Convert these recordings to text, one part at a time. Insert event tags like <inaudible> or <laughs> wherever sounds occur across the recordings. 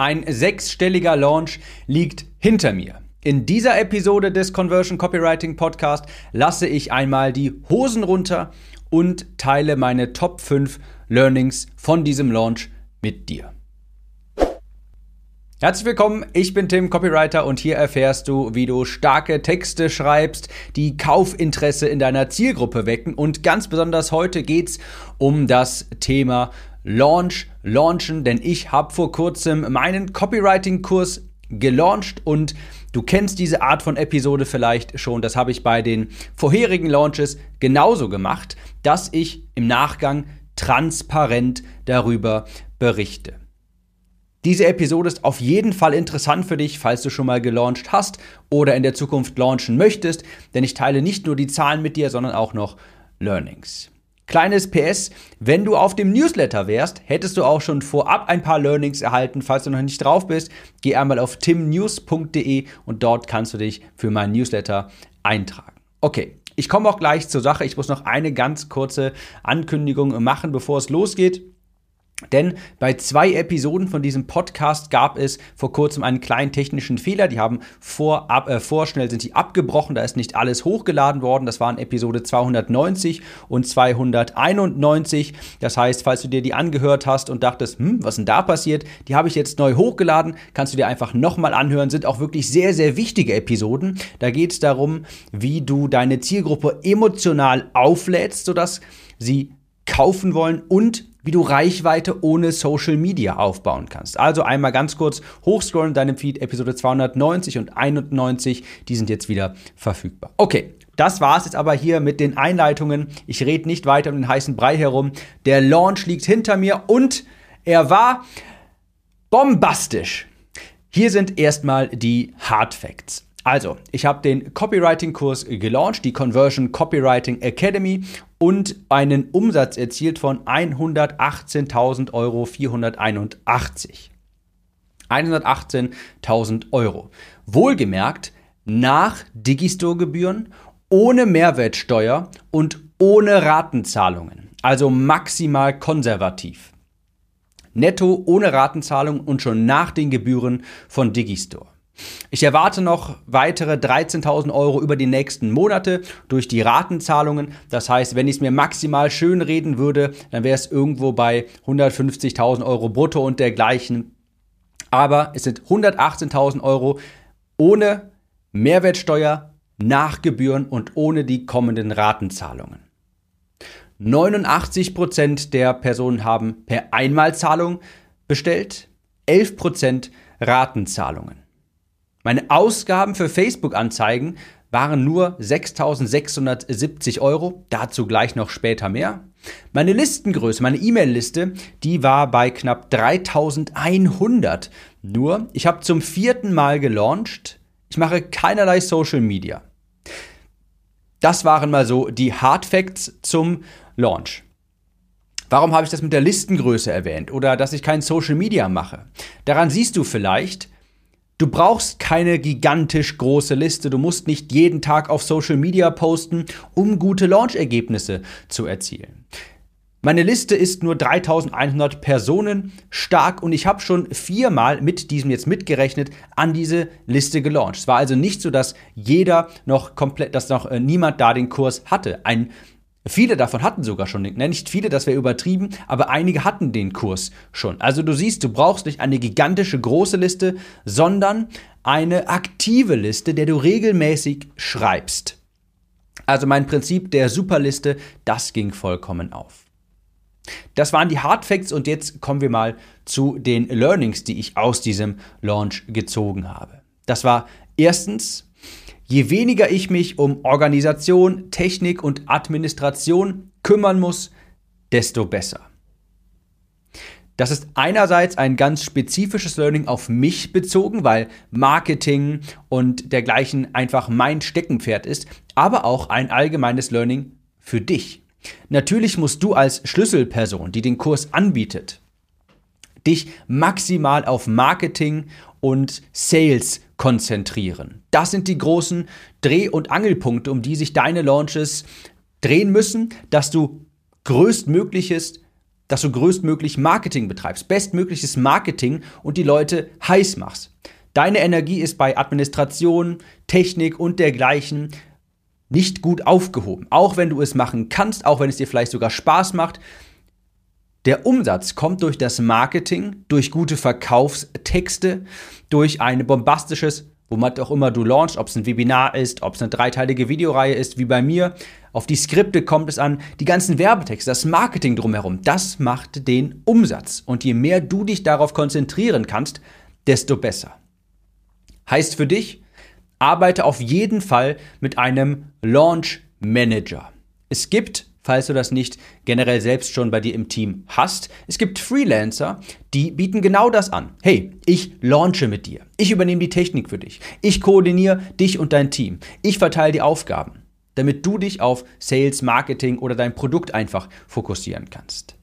Ein sechsstelliger Launch liegt hinter mir. In dieser Episode des Conversion Copywriting Podcast lasse ich einmal die Hosen runter und teile meine Top 5 Learnings von diesem Launch mit dir. Herzlich willkommen, ich bin Tim, Copywriter und hier erfährst du, wie du starke Texte schreibst, die Kaufinteresse in deiner Zielgruppe wecken und ganz besonders heute geht's um das Thema Launch, Launchen, denn ich habe vor kurzem meinen Copywriting-Kurs gelauncht und du kennst diese Art von Episode vielleicht schon. Das habe ich bei den vorherigen Launches genauso gemacht, dass ich im Nachgang transparent darüber berichte. Diese Episode ist auf jeden Fall interessant für dich, falls du schon mal gelauncht hast oder in der Zukunft launchen möchtest, denn ich teile nicht nur die Zahlen mit dir, sondern auch noch Learnings. Kleines PS, wenn du auf dem Newsletter wärst, hättest du auch schon vorab ein paar Learnings erhalten. Falls du noch nicht drauf bist, geh einmal auf timnews.de und dort kannst du dich für meinen Newsletter eintragen. Okay, ich komme auch gleich zur Sache. Ich muss noch eine ganz kurze Ankündigung machen, bevor es losgeht. Denn bei zwei Episoden von diesem Podcast gab es vor kurzem einen kleinen technischen Fehler. Die haben vor, äh, vorschnell sind die abgebrochen. Da ist nicht alles hochgeladen worden. Das waren Episode 290 und 291. Das heißt, falls du dir die angehört hast und dachtest, hm, was denn da passiert, die habe ich jetzt neu hochgeladen. Kannst du dir einfach nochmal anhören. Sind auch wirklich sehr, sehr wichtige Episoden. Da geht es darum, wie du deine Zielgruppe emotional auflädst, sodass sie kaufen wollen und wie du Reichweite ohne Social Media aufbauen kannst. Also einmal ganz kurz hochscrollen in deinem Feed, Episode 290 und 91, die sind jetzt wieder verfügbar. Okay, das war's jetzt aber hier mit den Einleitungen. Ich rede nicht weiter um den heißen Brei herum. Der Launch liegt hinter mir und er war bombastisch. Hier sind erstmal die Hard Facts. Also, ich habe den Copywriting-Kurs gelauncht, die Conversion Copywriting Academy und einen Umsatz erzielt von 118.000 Euro 481. 118.000 Euro. Wohlgemerkt nach Digistore-Gebühren, ohne Mehrwertsteuer und ohne Ratenzahlungen. Also maximal konservativ. Netto ohne Ratenzahlung und schon nach den Gebühren von Digistore. Ich erwarte noch weitere 13.000 Euro über die nächsten Monate durch die Ratenzahlungen. Das heißt, wenn ich es mir maximal schön reden würde, dann wäre es irgendwo bei 150.000 Euro brutto und dergleichen. Aber es sind 118.000 Euro ohne Mehrwertsteuer, Nachgebühren und ohne die kommenden Ratenzahlungen. 89% der Personen haben per Einmalzahlung bestellt, 11% Ratenzahlungen. Meine Ausgaben für Facebook-Anzeigen waren nur 6.670 Euro, dazu gleich noch später mehr. Meine Listengröße, meine E-Mail-Liste, die war bei knapp 3.100. Nur, ich habe zum vierten Mal gelauncht. Ich mache keinerlei Social Media. Das waren mal so die Hard Facts zum Launch. Warum habe ich das mit der Listengröße erwähnt oder dass ich kein Social Media mache? Daran siehst du vielleicht, Du brauchst keine gigantisch große Liste. Du musst nicht jeden Tag auf Social Media posten, um gute Launch-Ergebnisse zu erzielen. Meine Liste ist nur 3100 Personen stark und ich habe schon viermal mit diesem jetzt mitgerechnet an diese Liste gelauncht. Es war also nicht so, dass jeder noch komplett, dass noch äh, niemand da den Kurs hatte. Ein Viele davon hatten sogar schon den, ne, nicht viele, das wäre übertrieben, aber einige hatten den Kurs schon. Also du siehst, du brauchst nicht eine gigantische große Liste, sondern eine aktive Liste, der du regelmäßig schreibst. Also mein Prinzip der Superliste, das ging vollkommen auf. Das waren die Hard Facts und jetzt kommen wir mal zu den Learnings, die ich aus diesem Launch gezogen habe. Das war erstens, Je weniger ich mich um Organisation, Technik und Administration kümmern muss, desto besser. Das ist einerseits ein ganz spezifisches Learning auf mich bezogen, weil Marketing und dergleichen einfach mein Steckenpferd ist, aber auch ein allgemeines Learning für dich. Natürlich musst du als Schlüsselperson, die den Kurs anbietet, dich maximal auf Marketing und Sales konzentrieren. Das sind die großen Dreh- und Angelpunkte, um die sich deine Launches drehen müssen, dass du größtmögliches dass du größtmöglich Marketing betreibst, bestmögliches Marketing und die Leute heiß machst. Deine Energie ist bei Administration, Technik und dergleichen nicht gut aufgehoben. Auch wenn du es machen kannst, auch wenn es dir vielleicht sogar Spaß macht. Der Umsatz kommt durch das Marketing, durch gute Verkaufstexte, durch ein bombastisches, womit auch immer du launchst, ob es ein Webinar ist, ob es eine dreiteilige Videoreihe ist, wie bei mir. Auf die Skripte kommt es an, die ganzen Werbetexte, das Marketing drumherum, das macht den Umsatz. Und je mehr du dich darauf konzentrieren kannst, desto besser. Heißt für dich, arbeite auf jeden Fall mit einem Launch Manager. Es gibt, falls du das nicht generell selbst schon bei dir im Team hast, es gibt Freelancer, die bieten genau das an. Hey, ich launche mit dir. Ich übernehme die Technik für dich. Ich koordiniere dich und dein Team. Ich verteile die Aufgaben, damit du dich auf Sales, Marketing oder dein Produkt einfach fokussieren kannst.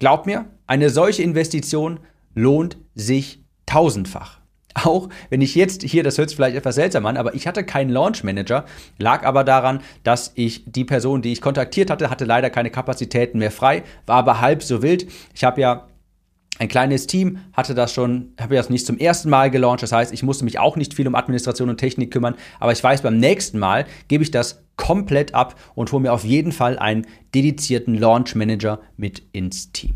Glaub mir, eine solche Investition lohnt sich tausendfach. Auch wenn ich jetzt hier, das hört sich vielleicht etwas seltsam an, aber ich hatte keinen Launch Manager, lag aber daran, dass ich die Person, die ich kontaktiert hatte, hatte leider keine Kapazitäten mehr frei, war aber halb so wild. Ich habe ja ein kleines Team, hatte das schon, habe das nicht zum ersten Mal gelauncht, das heißt, ich musste mich auch nicht viel um Administration und Technik kümmern, aber ich weiß, beim nächsten Mal gebe ich das komplett ab und hole mir auf jeden Fall einen dedizierten Launch Manager mit ins Team.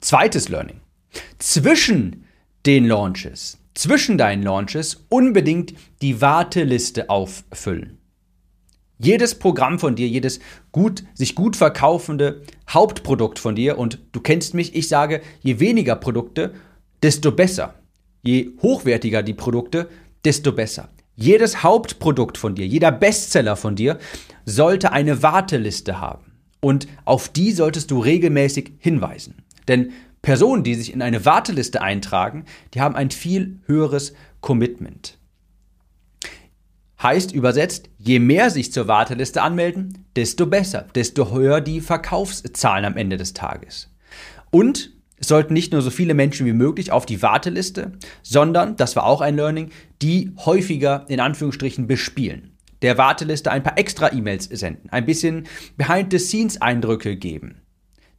Zweites Learning. Zwischen den Launches, zwischen deinen Launches unbedingt die Warteliste auffüllen. Jedes Programm von dir, jedes gut, sich gut verkaufende Hauptprodukt von dir, und du kennst mich, ich sage, je weniger Produkte, desto besser. Je hochwertiger die Produkte, desto besser. Jedes Hauptprodukt von dir, jeder Bestseller von dir sollte eine Warteliste haben. Und auf die solltest du regelmäßig hinweisen. Denn Personen, die sich in eine Warteliste eintragen, die haben ein viel höheres Commitment. Heißt übersetzt, je mehr sich zur Warteliste anmelden, desto besser, desto höher die Verkaufszahlen am Ende des Tages. Und es sollten nicht nur so viele Menschen wie möglich auf die Warteliste, sondern, das war auch ein Learning, die häufiger in Anführungsstrichen bespielen. Der Warteliste ein paar extra E-Mails senden, ein bisschen Behind-the-Scenes-Eindrücke geben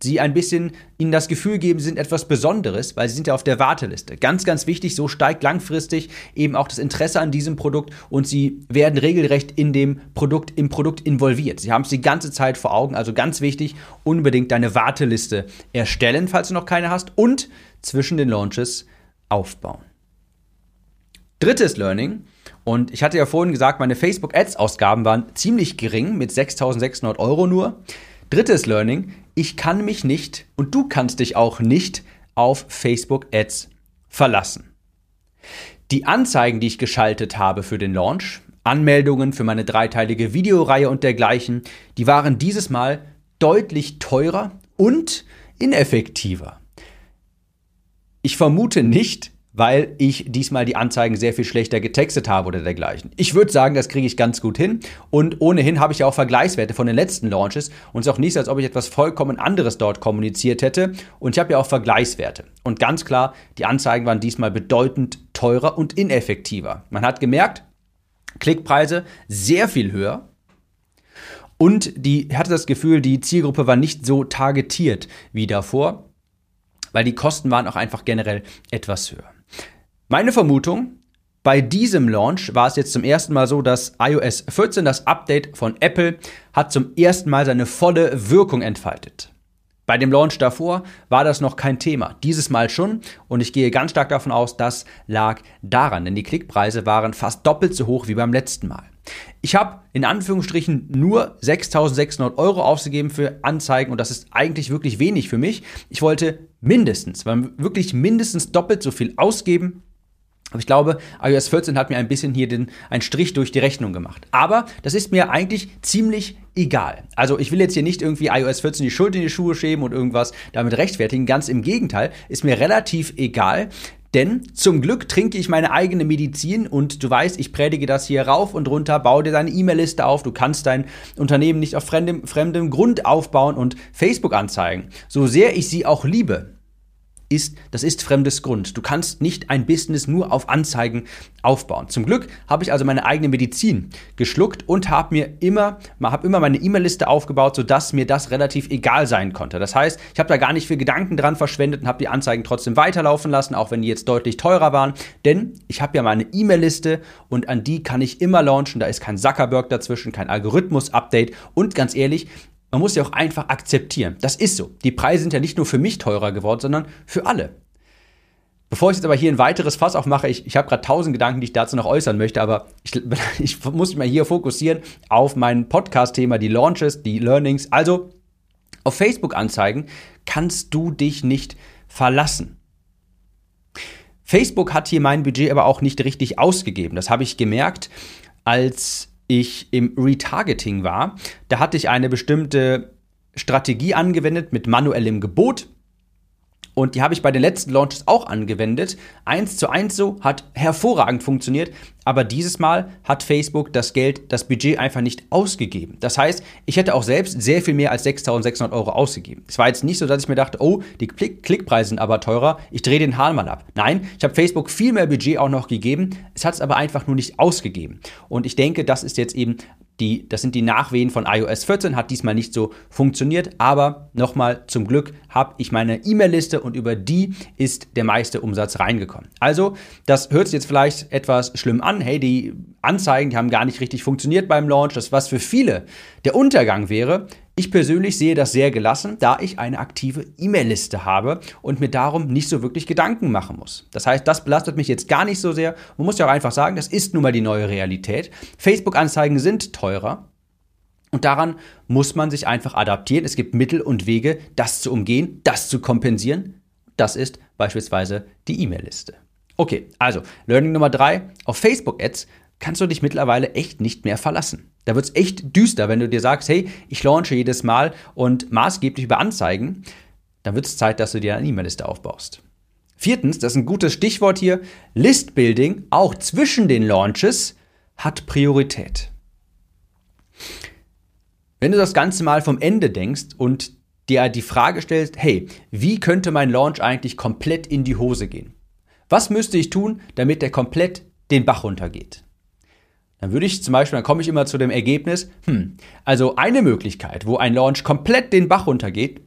sie ein bisschen ihnen das Gefühl geben, sie sind etwas Besonderes, weil sie sind ja auf der Warteliste. Ganz, ganz wichtig, so steigt langfristig eben auch das Interesse an diesem Produkt und sie werden regelrecht in dem Produkt, im Produkt involviert. Sie haben es die ganze Zeit vor Augen, also ganz wichtig, unbedingt deine Warteliste erstellen, falls du noch keine hast und zwischen den Launches aufbauen. Drittes Learning, und ich hatte ja vorhin gesagt, meine Facebook-Ads-Ausgaben waren ziemlich gering, mit 6.600 Euro nur. Drittes Learning, ich kann mich nicht und du kannst dich auch nicht auf Facebook Ads verlassen. Die Anzeigen, die ich geschaltet habe für den Launch, Anmeldungen für meine dreiteilige Videoreihe und dergleichen, die waren dieses Mal deutlich teurer und ineffektiver. Ich vermute nicht, weil ich diesmal die Anzeigen sehr viel schlechter getextet habe oder dergleichen. Ich würde sagen, das kriege ich ganz gut hin und ohnehin habe ich ja auch Vergleichswerte von den letzten Launches und es ist auch nicht so, als ob ich etwas vollkommen anderes dort kommuniziert hätte und ich habe ja auch Vergleichswerte. Und ganz klar, die Anzeigen waren diesmal bedeutend teurer und ineffektiver. Man hat gemerkt, Klickpreise sehr viel höher, und die hatte das Gefühl, die Zielgruppe war nicht so targetiert wie davor, weil die Kosten waren auch einfach generell etwas höher. Meine Vermutung, bei diesem Launch war es jetzt zum ersten Mal so, dass iOS 14, das Update von Apple, hat zum ersten Mal seine volle Wirkung entfaltet. Bei dem Launch davor war das noch kein Thema, dieses Mal schon und ich gehe ganz stark davon aus, das lag daran, denn die Klickpreise waren fast doppelt so hoch wie beim letzten Mal. Ich habe in Anführungsstrichen nur 6.600 Euro ausgegeben für Anzeigen und das ist eigentlich wirklich wenig für mich. Ich wollte mindestens, wirklich mindestens doppelt so viel ausgeben aber ich glaube, iOS 14 hat mir ein bisschen hier den, einen Strich durch die Rechnung gemacht. Aber das ist mir eigentlich ziemlich egal. Also ich will jetzt hier nicht irgendwie iOS 14 die Schuld in die Schuhe schieben und irgendwas damit rechtfertigen. Ganz im Gegenteil, ist mir relativ egal. Denn zum Glück trinke ich meine eigene Medizin und du weißt, ich predige das hier rauf und runter, baue dir deine E-Mail-Liste auf, du kannst dein Unternehmen nicht auf fremdem, fremdem Grund aufbauen und Facebook anzeigen. So sehr ich sie auch liebe, ist, das ist fremdes Grund. Du kannst nicht ein Business nur auf Anzeigen aufbauen. Zum Glück habe ich also meine eigene Medizin geschluckt und habe mir immer, habe immer meine E-Mail-Liste aufgebaut, sodass mir das relativ egal sein konnte. Das heißt, ich habe da gar nicht viel Gedanken dran verschwendet und habe die Anzeigen trotzdem weiterlaufen lassen, auch wenn die jetzt deutlich teurer waren. Denn ich habe ja meine E-Mail-Liste und an die kann ich immer launchen. Da ist kein Zuckerberg dazwischen, kein Algorithmus-Update und ganz ehrlich, man muss ja auch einfach akzeptieren. Das ist so. Die Preise sind ja nicht nur für mich teurer geworden, sondern für alle. Bevor ich jetzt aber hier ein weiteres Fass aufmache, ich, ich habe gerade tausend Gedanken, die ich dazu noch äußern möchte, aber ich, <laughs> ich muss mich mal hier fokussieren auf mein Podcast-Thema, die Launches, die Learnings. Also auf Facebook-Anzeigen kannst du dich nicht verlassen. Facebook hat hier mein Budget aber auch nicht richtig ausgegeben. Das habe ich gemerkt, als ich im Retargeting war. Da hatte ich eine bestimmte Strategie angewendet mit manuellem Gebot. Und die habe ich bei den letzten Launches auch angewendet. Eins zu eins so, hat hervorragend funktioniert. Aber dieses Mal hat Facebook das Geld, das Budget einfach nicht ausgegeben. Das heißt, ich hätte auch selbst sehr viel mehr als 6.600 Euro ausgegeben. Es war jetzt nicht so, dass ich mir dachte, oh, die Klick Klickpreise sind aber teurer, ich drehe den Hahn mal ab. Nein, ich habe Facebook viel mehr Budget auch noch gegeben. Es hat es aber einfach nur nicht ausgegeben. Und ich denke, das ist jetzt eben die, das sind die Nachwehen von iOS 14, hat diesmal nicht so funktioniert, aber nochmal zum Glück habe ich meine E-Mail-Liste und über die ist der meiste Umsatz reingekommen. Also, das hört sich jetzt vielleicht etwas schlimm an. Hey, die Anzeigen, die haben gar nicht richtig funktioniert beim Launch. Das, was für viele der Untergang wäre, ich persönlich sehe das sehr gelassen, da ich eine aktive E-Mail-Liste habe und mir darum nicht so wirklich Gedanken machen muss. Das heißt, das belastet mich jetzt gar nicht so sehr. Man muss ja auch einfach sagen, das ist nun mal die neue Realität. Facebook-Anzeigen sind teurer. Und daran muss man sich einfach adaptieren. Es gibt Mittel und Wege, das zu umgehen, das zu kompensieren. Das ist beispielsweise die E-Mail-Liste. Okay, also Learning Nummer drei. Auf Facebook-Ads kannst du dich mittlerweile echt nicht mehr verlassen. Da wird es echt düster, wenn du dir sagst, hey, ich launche jedes Mal und maßgeblich über Anzeigen, dann wird es Zeit, dass du dir eine E-Mail-Liste aufbaust. Viertens, das ist ein gutes Stichwort hier, Listbuilding, auch zwischen den Launches, hat Priorität. Wenn du das Ganze mal vom Ende denkst und dir die Frage stellst, hey, wie könnte mein Launch eigentlich komplett in die Hose gehen? Was müsste ich tun, damit der komplett den Bach runtergeht? Dann würde ich zum Beispiel, dann komme ich immer zu dem Ergebnis, hm, also eine Möglichkeit, wo ein Launch komplett den Bach runtergeht,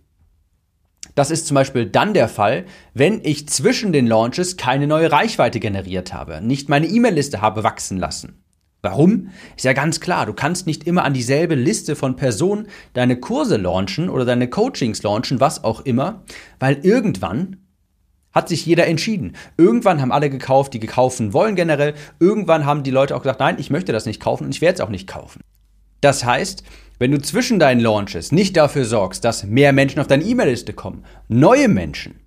das ist zum Beispiel dann der Fall, wenn ich zwischen den Launches keine neue Reichweite generiert habe, nicht meine E-Mail-Liste habe wachsen lassen. Warum? Ist ja ganz klar, du kannst nicht immer an dieselbe Liste von Personen deine Kurse launchen oder deine Coachings launchen, was auch immer, weil irgendwann hat sich jeder entschieden. Irgendwann haben alle gekauft, die gekaufen wollen generell. Irgendwann haben die Leute auch gesagt, nein, ich möchte das nicht kaufen und ich werde es auch nicht kaufen. Das heißt, wenn du zwischen deinen Launches nicht dafür sorgst, dass mehr Menschen auf deine E-Mail-Liste kommen, neue Menschen,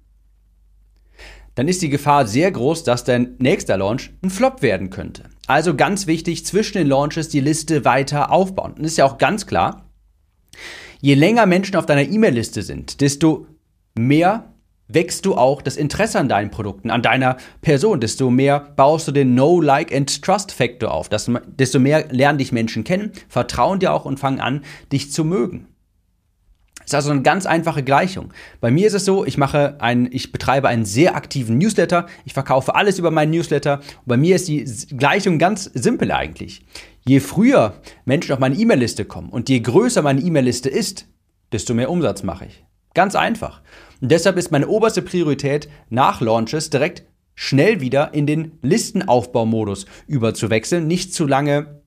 dann ist die Gefahr sehr groß, dass dein nächster Launch ein Flop werden könnte. Also ganz wichtig, zwischen den Launches die Liste weiter aufbauen. Und ist ja auch ganz klar, je länger Menschen auf deiner E-Mail-Liste sind, desto mehr wächst du auch das Interesse an deinen Produkten, an deiner Person, desto mehr baust du den Know, Like and Trust Faktor auf, desto mehr lernen dich Menschen kennen, vertrauen dir auch und fangen an, dich zu mögen. Das ist also eine ganz einfache Gleichung. Bei mir ist es so, ich mache ein, ich betreibe einen sehr aktiven Newsletter, ich verkaufe alles über meinen Newsletter. Und bei mir ist die Gleichung ganz simpel eigentlich. Je früher Menschen auf meine E-Mail-Liste kommen und je größer meine E-Mail-Liste ist, desto mehr Umsatz mache ich. Ganz einfach. Und deshalb ist meine oberste Priorität nach Launches direkt schnell wieder in den Listenaufbaumodus überzuwechseln, nicht zu lange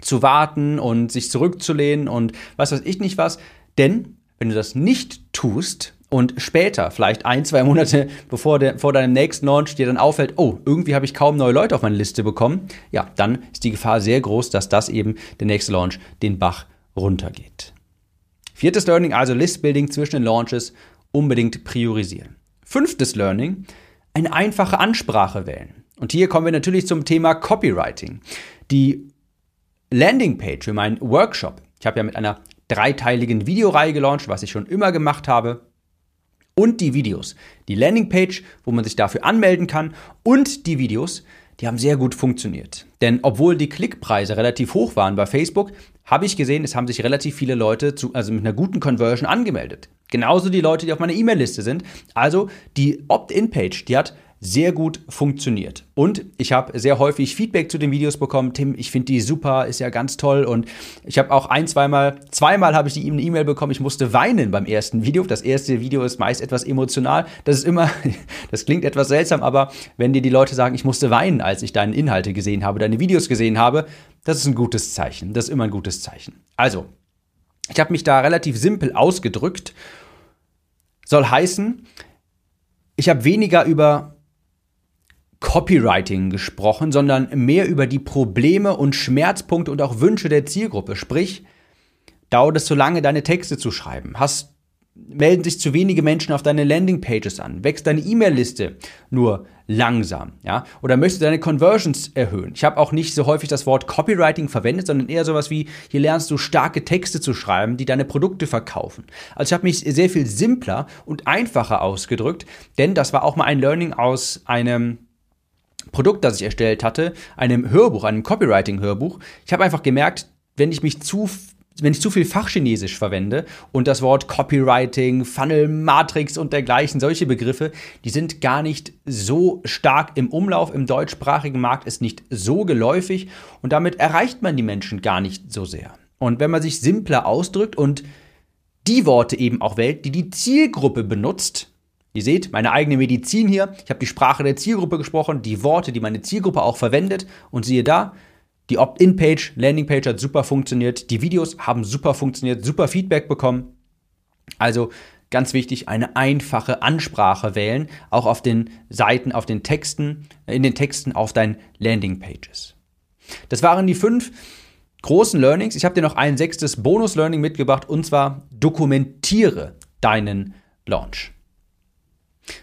zu warten und sich zurückzulehnen und was weiß ich nicht was. Denn wenn du das nicht tust und später, vielleicht ein, zwei Monate <laughs> bevor der, vor deinem nächsten Launch dir dann auffällt, oh, irgendwie habe ich kaum neue Leute auf meine Liste bekommen, ja, dann ist die Gefahr sehr groß, dass das eben der nächste Launch den Bach runtergeht. Viertes Learning, also Listbuilding zwischen den Launches unbedingt priorisieren. Fünftes Learning, eine einfache Ansprache wählen. Und hier kommen wir natürlich zum Thema Copywriting. Die Landingpage für meinen Workshop. Ich habe ja mit einer dreiteiligen Videoreihe gelauncht, was ich schon immer gemacht habe. Und die Videos. Die Landingpage, wo man sich dafür anmelden kann. Und die Videos, die haben sehr gut funktioniert. Denn obwohl die Klickpreise relativ hoch waren bei Facebook, habe ich gesehen, es haben sich relativ viele Leute zu, also mit einer guten Conversion angemeldet. Genauso die Leute, die auf meiner E-Mail-Liste sind. Also die Opt-in-Page, die hat sehr gut funktioniert. Und ich habe sehr häufig Feedback zu den Videos bekommen. Tim, ich finde die super, ist ja ganz toll. Und ich habe auch ein, zweimal, zweimal habe ich die eine E-Mail bekommen. Ich musste weinen beim ersten Video. Das erste Video ist meist etwas emotional. Das ist immer, <laughs> das klingt etwas seltsam, aber wenn dir die Leute sagen, ich musste weinen, als ich deine Inhalte gesehen habe, deine Videos gesehen habe, das ist ein gutes Zeichen. Das ist immer ein gutes Zeichen. Also, ich habe mich da relativ simpel ausgedrückt. Soll heißen, ich habe weniger über Copywriting gesprochen, sondern mehr über die Probleme und Schmerzpunkte und auch Wünsche der Zielgruppe. Sprich, dauert es zu lange, deine Texte zu schreiben? Hast, melden sich zu wenige Menschen auf deine Landingpages an? Wächst deine E-Mail-Liste nur langsam? Ja? Oder möchtest du deine Conversions erhöhen? Ich habe auch nicht so häufig das Wort Copywriting verwendet, sondern eher sowas wie, hier lernst du starke Texte zu schreiben, die deine Produkte verkaufen. Also ich habe mich sehr viel simpler und einfacher ausgedrückt, denn das war auch mal ein Learning aus einem Produkt, das ich erstellt hatte, einem Hörbuch, einem Copywriting-Hörbuch. Ich habe einfach gemerkt, wenn ich mich zu wenn ich zu viel Fachchinesisch verwende und das Wort Copywriting, Funnel, Matrix und dergleichen, solche Begriffe, die sind gar nicht so stark im Umlauf. Im deutschsprachigen Markt ist nicht so geläufig und damit erreicht man die Menschen gar nicht so sehr. Und wenn man sich simpler ausdrückt und die Worte eben auch wählt, die die Zielgruppe benutzt, Ihr seht, meine eigene Medizin hier. Ich habe die Sprache der Zielgruppe gesprochen, die Worte, die meine Zielgruppe auch verwendet. Und siehe da, die Opt-in-Page, Landing-Page hat super funktioniert. Die Videos haben super funktioniert, super Feedback bekommen. Also ganz wichtig, eine einfache Ansprache wählen, auch auf den Seiten, auf den Texten, in den Texten auf deinen Landing-Pages. Das waren die fünf großen Learnings. Ich habe dir noch ein sechstes Bonus-Learning mitgebracht und zwar dokumentiere deinen Launch.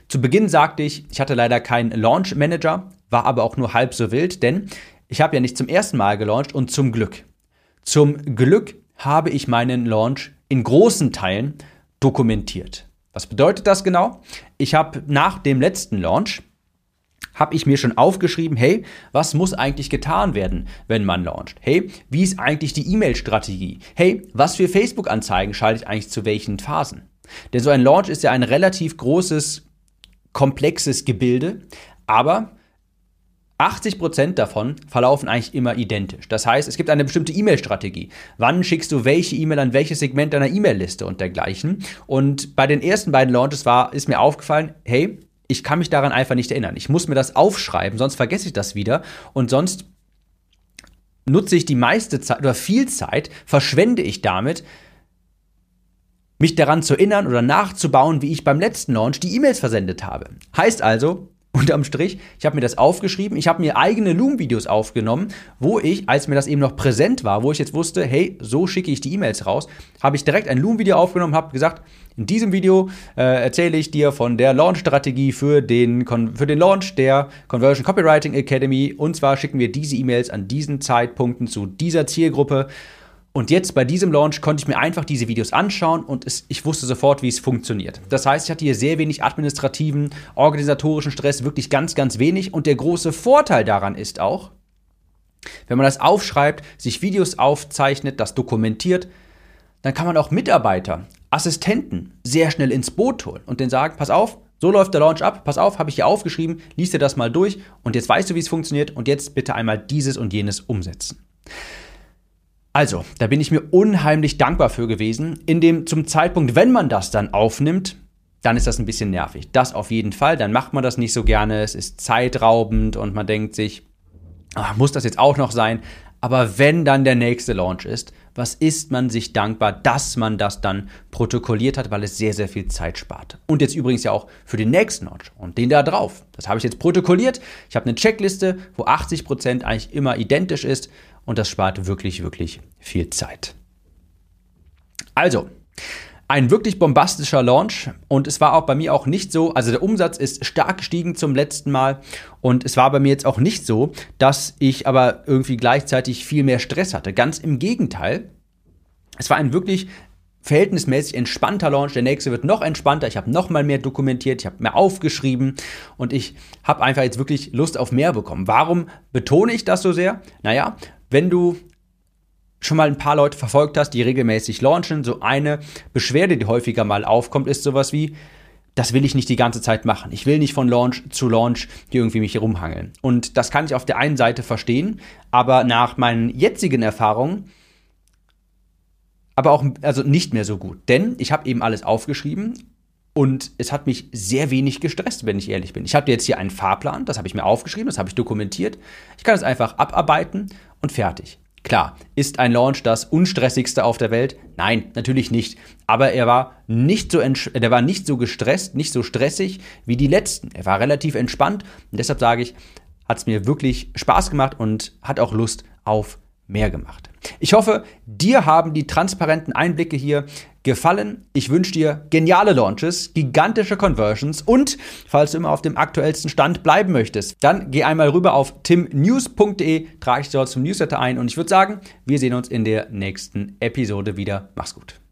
Zu Beginn sagte ich, ich hatte leider keinen Launch Manager, war aber auch nur halb so wild, denn ich habe ja nicht zum ersten Mal gelauncht und zum Glück. Zum Glück habe ich meinen Launch in großen Teilen dokumentiert. Was bedeutet das genau? Ich habe nach dem letzten Launch habe ich mir schon aufgeschrieben, hey, was muss eigentlich getan werden, wenn man launcht? Hey, wie ist eigentlich die E-Mail-Strategie? Hey, was für Facebook-Anzeigen schalte ich eigentlich zu welchen Phasen? Denn so ein Launch ist ja ein relativ großes komplexes Gebilde, aber 80% davon verlaufen eigentlich immer identisch. Das heißt, es gibt eine bestimmte E-Mail-Strategie. Wann schickst du welche E-Mail an welches Segment deiner E-Mail-Liste und dergleichen? Und bei den ersten beiden Launches war, ist mir aufgefallen, hey, ich kann mich daran einfach nicht erinnern. Ich muss mir das aufschreiben, sonst vergesse ich das wieder und sonst nutze ich die meiste Zeit oder viel Zeit, verschwende ich damit, mich daran zu erinnern oder nachzubauen, wie ich beim letzten Launch die E-Mails versendet habe. Heißt also, <laughs> unterm Strich, ich habe mir das aufgeschrieben, ich habe mir eigene Loom-Videos aufgenommen, wo ich, als mir das eben noch präsent war, wo ich jetzt wusste, hey, so schicke ich die E-Mails raus, habe ich direkt ein Loom-Video aufgenommen, habe gesagt, in diesem Video äh, erzähle ich dir von der Launch-Strategie für den, für den Launch der Conversion Copywriting Academy. Und zwar schicken wir diese E-Mails an diesen Zeitpunkten zu dieser Zielgruppe. Und jetzt bei diesem Launch konnte ich mir einfach diese Videos anschauen und es, ich wusste sofort, wie es funktioniert. Das heißt, ich hatte hier sehr wenig administrativen, organisatorischen Stress, wirklich ganz, ganz wenig. Und der große Vorteil daran ist auch, wenn man das aufschreibt, sich Videos aufzeichnet, das dokumentiert, dann kann man auch Mitarbeiter, Assistenten sehr schnell ins Boot holen und denen sagen, pass auf, so läuft der Launch ab, pass auf, habe ich hier aufgeschrieben, lies dir das mal durch und jetzt weißt du, wie es funktioniert und jetzt bitte einmal dieses und jenes umsetzen. Also, da bin ich mir unheimlich dankbar für gewesen. In dem, zum Zeitpunkt, wenn man das dann aufnimmt, dann ist das ein bisschen nervig. Das auf jeden Fall. Dann macht man das nicht so gerne. Es ist zeitraubend und man denkt sich, ach, muss das jetzt auch noch sein? Aber wenn dann der nächste Launch ist, was ist man sich dankbar, dass man das dann protokolliert hat, weil es sehr, sehr viel Zeit spart. Und jetzt übrigens ja auch für den nächsten Launch und den da drauf. Das habe ich jetzt protokolliert. Ich habe eine Checkliste, wo 80% eigentlich immer identisch ist und das spart wirklich, wirklich viel Zeit. Also, ein wirklich bombastischer Launch und es war auch bei mir auch nicht so, also der Umsatz ist stark gestiegen zum letzten Mal und es war bei mir jetzt auch nicht so, dass ich aber irgendwie gleichzeitig viel mehr Stress hatte. Ganz im Gegenteil, es war ein wirklich verhältnismäßig entspannter Launch. Der nächste wird noch entspannter. Ich habe noch mal mehr dokumentiert, ich habe mehr aufgeschrieben und ich habe einfach jetzt wirklich Lust auf mehr bekommen. Warum betone ich das so sehr? Naja, wenn du schon mal ein paar Leute verfolgt hast, die regelmäßig launchen, so eine Beschwerde, die häufiger mal aufkommt, ist sowas wie, das will ich nicht die ganze Zeit machen. Ich will nicht von Launch zu Launch hier irgendwie mich herumhangeln. Und das kann ich auf der einen Seite verstehen, aber nach meinen jetzigen Erfahrungen aber auch also nicht mehr so gut. Denn ich habe eben alles aufgeschrieben und es hat mich sehr wenig gestresst, wenn ich ehrlich bin. Ich hatte jetzt hier einen Fahrplan, das habe ich mir aufgeschrieben, das habe ich dokumentiert. Ich kann es einfach abarbeiten und fertig. Klar, ist ein Launch das unstressigste auf der Welt? Nein, natürlich nicht. Aber er war nicht so, der war nicht so gestresst, nicht so stressig wie die letzten. Er war relativ entspannt und deshalb sage ich, hat es mir wirklich Spaß gemacht und hat auch Lust auf mehr gemacht. Ich hoffe, dir haben die transparenten Einblicke hier gefallen. Ich wünsche dir geniale Launches, gigantische Conversions und falls du immer auf dem aktuellsten Stand bleiben möchtest, dann geh einmal rüber auf timnews.de, trage dich dort zum Newsletter ein und ich würde sagen, wir sehen uns in der nächsten Episode wieder. Mach's gut.